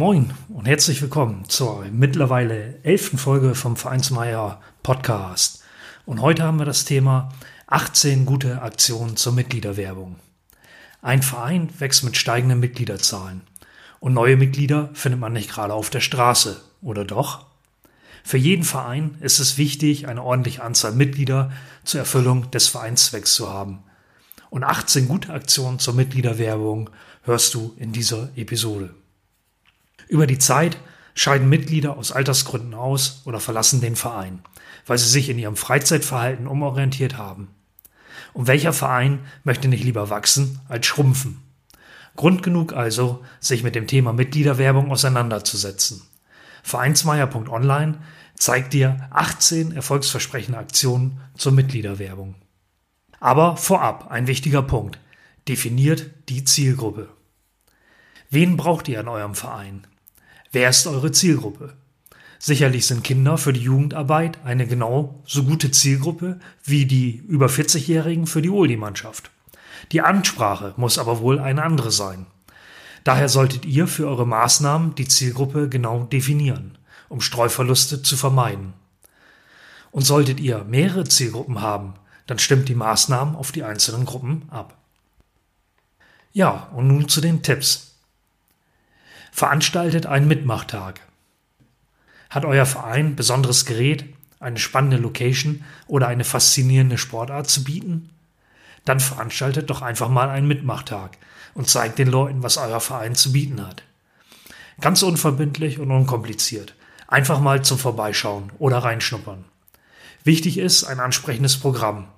Moin und herzlich willkommen zur mittlerweile elften Folge vom Vereinsmeier Podcast. Und heute haben wir das Thema 18 gute Aktionen zur Mitgliederwerbung. Ein Verein wächst mit steigenden Mitgliederzahlen. Und neue Mitglieder findet man nicht gerade auf der Straße, oder doch? Für jeden Verein ist es wichtig, eine ordentliche Anzahl Mitglieder zur Erfüllung des Vereinszwecks zu haben. Und 18 gute Aktionen zur Mitgliederwerbung hörst du in dieser Episode. Über die Zeit scheiden Mitglieder aus Altersgründen aus oder verlassen den Verein, weil sie sich in ihrem Freizeitverhalten umorientiert haben. Und welcher Verein möchte nicht lieber wachsen als schrumpfen? Grund genug also, sich mit dem Thema Mitgliederwerbung auseinanderzusetzen. Vereinsmeier.online zeigt dir 18 erfolgsversprechende Aktionen zur Mitgliederwerbung. Aber vorab ein wichtiger Punkt. Definiert die Zielgruppe. Wen braucht ihr an eurem Verein? Wer ist eure Zielgruppe? Sicherlich sind Kinder für die Jugendarbeit eine genau so gute Zielgruppe wie die über 40-Jährigen für die Oldie-Mannschaft. Die Ansprache muss aber wohl eine andere sein. Daher solltet ihr für eure Maßnahmen die Zielgruppe genau definieren, um Streuverluste zu vermeiden. Und solltet ihr mehrere Zielgruppen haben, dann stimmt die Maßnahmen auf die einzelnen Gruppen ab. Ja, und nun zu den Tipps. Veranstaltet einen Mitmachtag. Hat euer Verein besonderes Gerät, eine spannende Location oder eine faszinierende Sportart zu bieten? Dann veranstaltet doch einfach mal einen Mitmachtag und zeigt den Leuten, was euer Verein zu bieten hat. Ganz unverbindlich und unkompliziert. Einfach mal zum Vorbeischauen oder reinschnuppern. Wichtig ist ein ansprechendes Programm,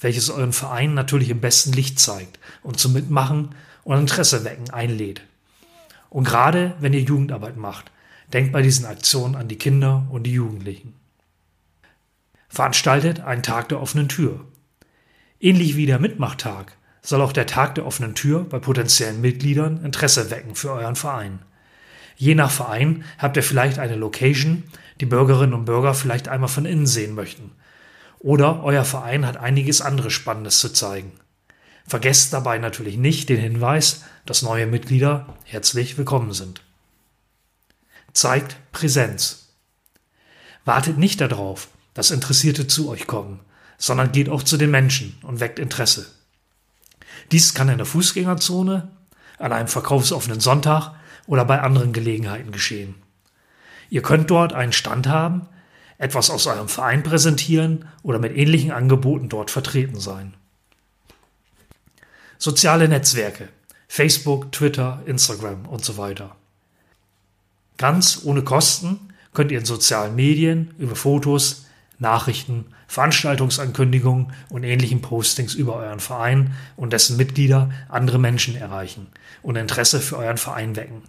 welches euren Verein natürlich im besten Licht zeigt und zum Mitmachen und Interesse wecken einlädt. Und gerade wenn ihr Jugendarbeit macht, denkt bei diesen Aktionen an die Kinder und die Jugendlichen. Veranstaltet einen Tag der offenen Tür. Ähnlich wie der Mitmachtag soll auch der Tag der offenen Tür bei potenziellen Mitgliedern Interesse wecken für euren Verein. Je nach Verein habt ihr vielleicht eine Location, die Bürgerinnen und Bürger vielleicht einmal von innen sehen möchten oder euer Verein hat einiges anderes Spannendes zu zeigen. Vergesst dabei natürlich nicht den Hinweis, dass neue Mitglieder herzlich willkommen sind. Zeigt Präsenz. Wartet nicht darauf, dass Interessierte zu euch kommen, sondern geht auch zu den Menschen und weckt Interesse. Dies kann in der Fußgängerzone, an einem verkaufsoffenen Sonntag oder bei anderen Gelegenheiten geschehen. Ihr könnt dort einen Stand haben, etwas aus eurem Verein präsentieren oder mit ähnlichen Angeboten dort vertreten sein. Soziale Netzwerke, Facebook, Twitter, Instagram und so weiter. Ganz ohne Kosten könnt ihr in sozialen Medien über Fotos, Nachrichten, Veranstaltungsankündigungen und ähnlichen Postings über euren Verein und dessen Mitglieder andere Menschen erreichen und Interesse für euren Verein wecken.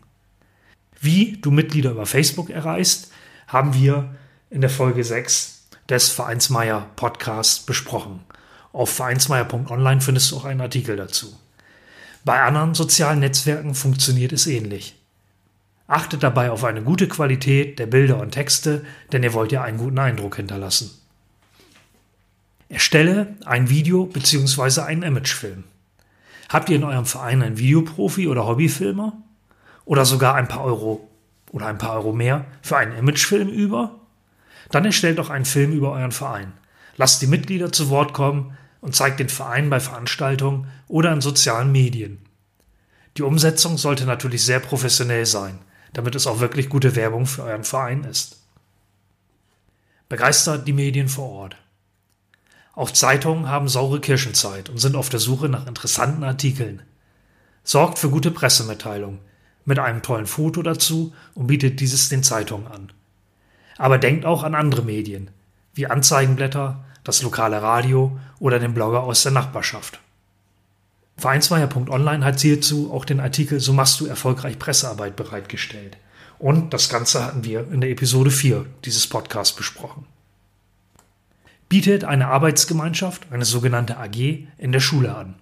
Wie du Mitglieder über Facebook erreichst, haben wir in der Folge 6 des Vereinsmeier Podcasts besprochen. Auf vereinsmeier.online findest du auch einen Artikel dazu. Bei anderen sozialen Netzwerken funktioniert es ähnlich. Achtet dabei auf eine gute Qualität der Bilder und Texte, denn ihr wollt ja einen guten Eindruck hinterlassen. Erstelle ein Video bzw. einen Imagefilm. Habt ihr in eurem Verein einen Videoprofi oder Hobbyfilmer? Oder sogar ein paar Euro oder ein paar Euro mehr für einen Imagefilm über? Dann erstellt doch einen Film über euren Verein. Lasst die Mitglieder zu Wort kommen und zeigt den Verein bei Veranstaltungen oder in sozialen Medien. Die Umsetzung sollte natürlich sehr professionell sein, damit es auch wirklich gute Werbung für euren Verein ist. Begeistert die Medien vor Ort. Auch Zeitungen haben saure Kirschenzeit und sind auf der Suche nach interessanten Artikeln. Sorgt für gute Pressemitteilung mit einem tollen Foto dazu und bietet dieses den Zeitungen an. Aber denkt auch an andere Medien, wie Anzeigenblätter, das lokale Radio oder den Blogger aus der Nachbarschaft. Vereinsmeier.online hat hierzu auch den Artikel So machst du erfolgreich Pressearbeit bereitgestellt Und das Ganze hatten wir in der Episode 4 dieses Podcasts besprochen. Bietet eine Arbeitsgemeinschaft, eine sogenannte AG, in der Schule an.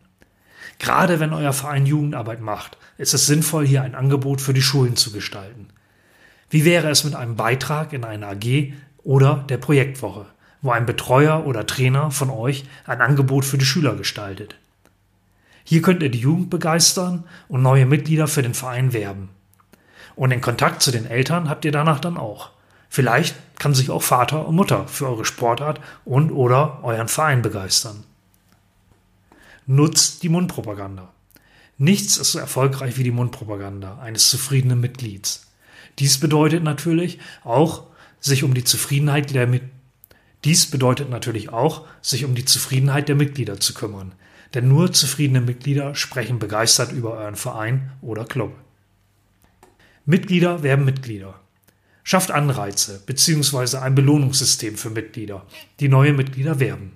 Gerade wenn euer Verein Jugendarbeit macht, ist es sinnvoll, hier ein Angebot für die Schulen zu gestalten. Wie wäre es mit einem Beitrag in eine AG oder der Projektwoche, wo ein Betreuer oder Trainer von euch ein Angebot für die Schüler gestaltet? Hier könnt ihr die Jugend begeistern und neue Mitglieder für den Verein werben. Und den Kontakt zu den Eltern habt ihr danach dann auch. Vielleicht kann sich auch Vater und Mutter für eure Sportart und oder euren Verein begeistern. Nutzt die Mundpropaganda. Nichts ist so erfolgreich wie die Mundpropaganda eines zufriedenen Mitglieds. Dies bedeutet natürlich auch, sich um die Zufriedenheit der Dies bedeutet natürlich auch, sich um die Zufriedenheit der Mitglieder zu kümmern. Denn nur zufriedene Mitglieder sprechen begeistert über euren Verein oder Club. Mitglieder werben Mitglieder. Schafft Anreize bzw. ein Belohnungssystem für Mitglieder, die neue Mitglieder werben.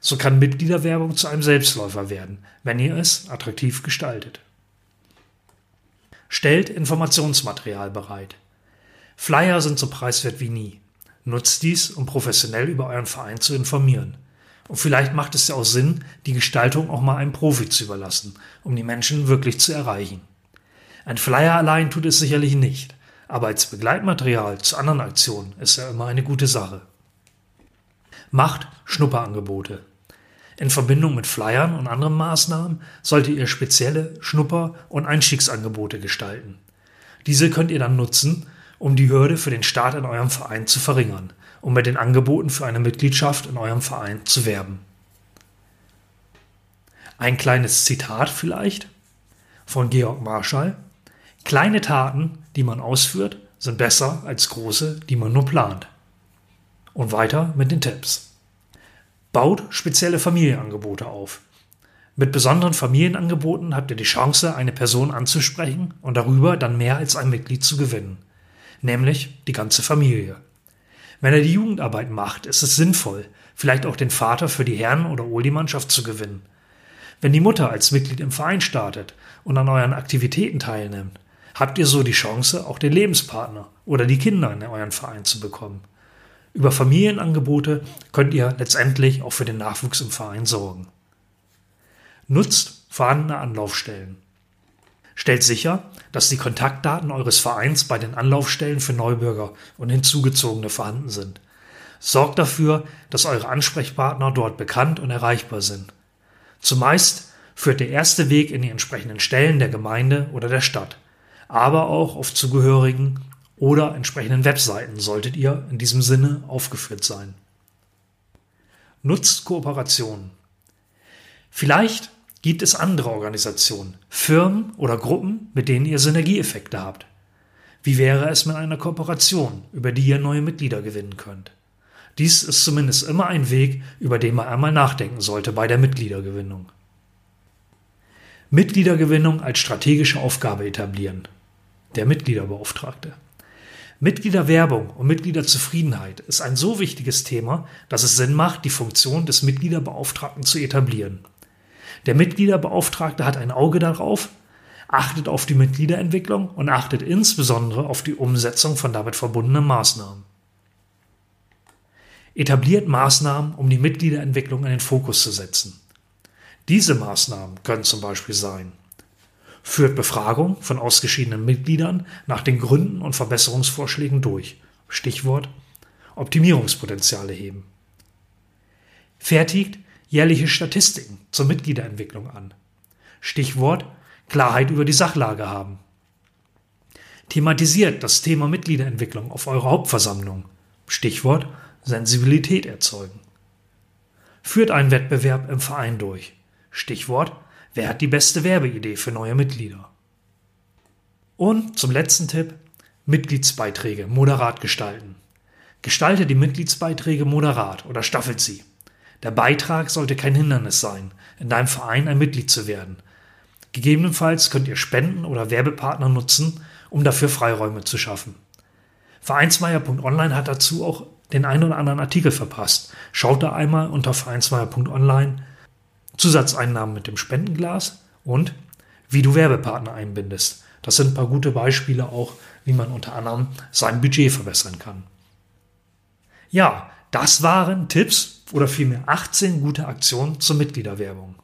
So kann Mitgliederwerbung zu einem Selbstläufer werden, wenn ihr es attraktiv gestaltet. Stellt Informationsmaterial bereit. Flyer sind so preiswert wie nie. Nutzt dies, um professionell über euren Verein zu informieren. Und vielleicht macht es ja auch Sinn, die Gestaltung auch mal einem Profi zu überlassen, um die Menschen wirklich zu erreichen. Ein Flyer allein tut es sicherlich nicht, aber als Begleitmaterial zu anderen Aktionen ist er immer eine gute Sache. Macht Schnupperangebote. In Verbindung mit Flyern und anderen Maßnahmen solltet ihr spezielle Schnupper- und Einstiegsangebote gestalten. Diese könnt ihr dann nutzen, um die Hürde für den Start in eurem Verein zu verringern, um mit den Angeboten für eine Mitgliedschaft in eurem Verein zu werben. Ein kleines Zitat vielleicht von Georg Marschall. Kleine Taten, die man ausführt, sind besser als große, die man nur plant. Und weiter mit den Tipps. Baut spezielle Familienangebote auf. Mit besonderen Familienangeboten habt ihr die Chance, eine Person anzusprechen und darüber dann mehr als ein Mitglied zu gewinnen. Nämlich die ganze Familie. Wenn er die Jugendarbeit macht, ist es sinnvoll, vielleicht auch den Vater für die Herren- oder Oldie-Mannschaft zu gewinnen. Wenn die Mutter als Mitglied im Verein startet und an euren Aktivitäten teilnimmt, habt ihr so die Chance, auch den Lebenspartner oder die Kinder in euren Verein zu bekommen. Über Familienangebote könnt ihr letztendlich auch für den Nachwuchs im Verein sorgen. Nutzt vorhandene Anlaufstellen. Stellt sicher, dass die Kontaktdaten eures Vereins bei den Anlaufstellen für Neubürger und Hinzugezogene vorhanden sind. Sorgt dafür, dass eure Ansprechpartner dort bekannt und erreichbar sind. Zumeist führt der erste Weg in die entsprechenden Stellen der Gemeinde oder der Stadt, aber auch auf zugehörigen oder entsprechenden Webseiten solltet ihr in diesem Sinne aufgeführt sein. Nutzt Kooperationen. Vielleicht gibt es andere Organisationen, Firmen oder Gruppen, mit denen ihr Synergieeffekte habt. Wie wäre es mit einer Kooperation, über die ihr neue Mitglieder gewinnen könnt? Dies ist zumindest immer ein Weg, über den man einmal nachdenken sollte bei der Mitgliedergewinnung. Mitgliedergewinnung als strategische Aufgabe etablieren. Der Mitgliederbeauftragte. Mitgliederwerbung und Mitgliederzufriedenheit ist ein so wichtiges Thema, dass es Sinn macht, die Funktion des Mitgliederbeauftragten zu etablieren. Der Mitgliederbeauftragte hat ein Auge darauf, achtet auf die Mitgliederentwicklung und achtet insbesondere auf die Umsetzung von damit verbundenen Maßnahmen. Etabliert Maßnahmen, um die Mitgliederentwicklung in den Fokus zu setzen. Diese Maßnahmen können zum Beispiel sein führt Befragung von ausgeschiedenen Mitgliedern nach den Gründen und Verbesserungsvorschlägen durch. Stichwort Optimierungspotenziale heben. Fertigt jährliche Statistiken zur Mitgliederentwicklung an. Stichwort Klarheit über die Sachlage haben. Thematisiert das Thema Mitgliederentwicklung auf eurer Hauptversammlung. Stichwort Sensibilität erzeugen. Führt einen Wettbewerb im Verein durch. Stichwort Wer hat die beste Werbeidee für neue Mitglieder? Und zum letzten Tipp, Mitgliedsbeiträge moderat gestalten. Gestalte die Mitgliedsbeiträge moderat oder staffelt sie. Der Beitrag sollte kein Hindernis sein, in deinem Verein ein Mitglied zu werden. Gegebenenfalls könnt ihr Spenden oder Werbepartner nutzen, um dafür Freiräume zu schaffen. Vereinsmeier.online hat dazu auch den einen oder anderen Artikel verpasst. Schaut da einmal unter vereinsmeier.online Zusatzeinnahmen mit dem Spendenglas und wie du Werbepartner einbindest. Das sind ein paar gute Beispiele auch, wie man unter anderem sein Budget verbessern kann. Ja, das waren Tipps oder vielmehr 18 gute Aktionen zur Mitgliederwerbung.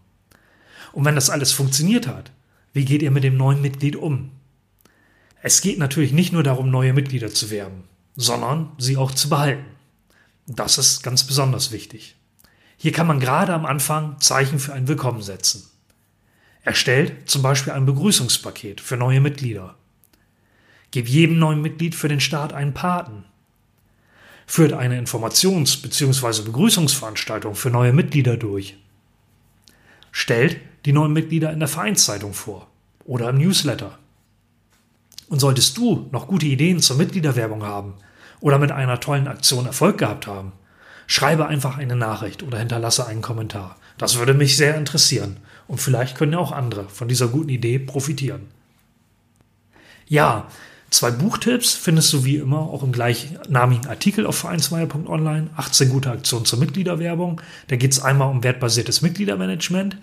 Und wenn das alles funktioniert hat, wie geht ihr mit dem neuen Mitglied um? Es geht natürlich nicht nur darum, neue Mitglieder zu werben, sondern sie auch zu behalten. Das ist ganz besonders wichtig. Hier kann man gerade am Anfang Zeichen für ein Willkommen setzen. Erstellt zum Beispiel ein Begrüßungspaket für neue Mitglieder. Gib jedem neuen Mitglied für den Start einen Paten. Führt eine Informations- bzw. Begrüßungsveranstaltung für neue Mitglieder durch. Stellt die neuen Mitglieder in der Vereinszeitung vor oder im Newsletter. Und solltest du noch gute Ideen zur Mitgliederwerbung haben oder mit einer tollen Aktion Erfolg gehabt haben, schreibe einfach eine Nachricht oder hinterlasse einen Kommentar. Das würde mich sehr interessieren und vielleicht können ja auch andere von dieser guten Idee profitieren. Ja, zwei Buchtipps findest du wie immer auch im gleichnamigen Artikel auf vereinsmeier.online. 18 gute Aktionen zur Mitgliederwerbung. Da geht es einmal um wertbasiertes Mitgliedermanagement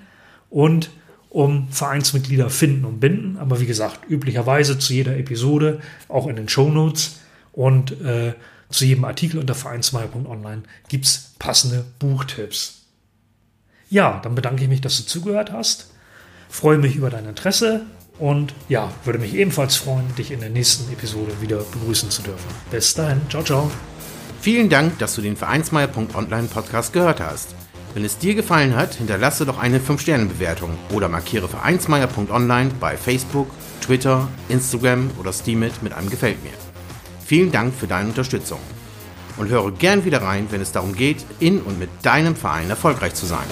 und um Vereinsmitglieder finden und binden. Aber wie gesagt, üblicherweise zu jeder Episode, auch in den Show Notes und äh, zu jedem Artikel unter vereinsmeier.online gibt es passende Buchtipps. Ja, dann bedanke ich mich, dass du zugehört hast. Freue mich über dein Interesse und ja, würde mich ebenfalls freuen, dich in der nächsten Episode wieder begrüßen zu dürfen. Bis dahin, ciao, ciao. Vielen Dank, dass du den Vereinsmeier.online Podcast gehört hast. Wenn es dir gefallen hat, hinterlasse doch eine 5-Sterne-Bewertung oder markiere Vereinsmeier.online bei Facebook, Twitter, Instagram oder Steamit mit einem Gefällt mir. Vielen Dank für deine Unterstützung und höre gern wieder rein, wenn es darum geht, in und mit deinem Verein erfolgreich zu sein.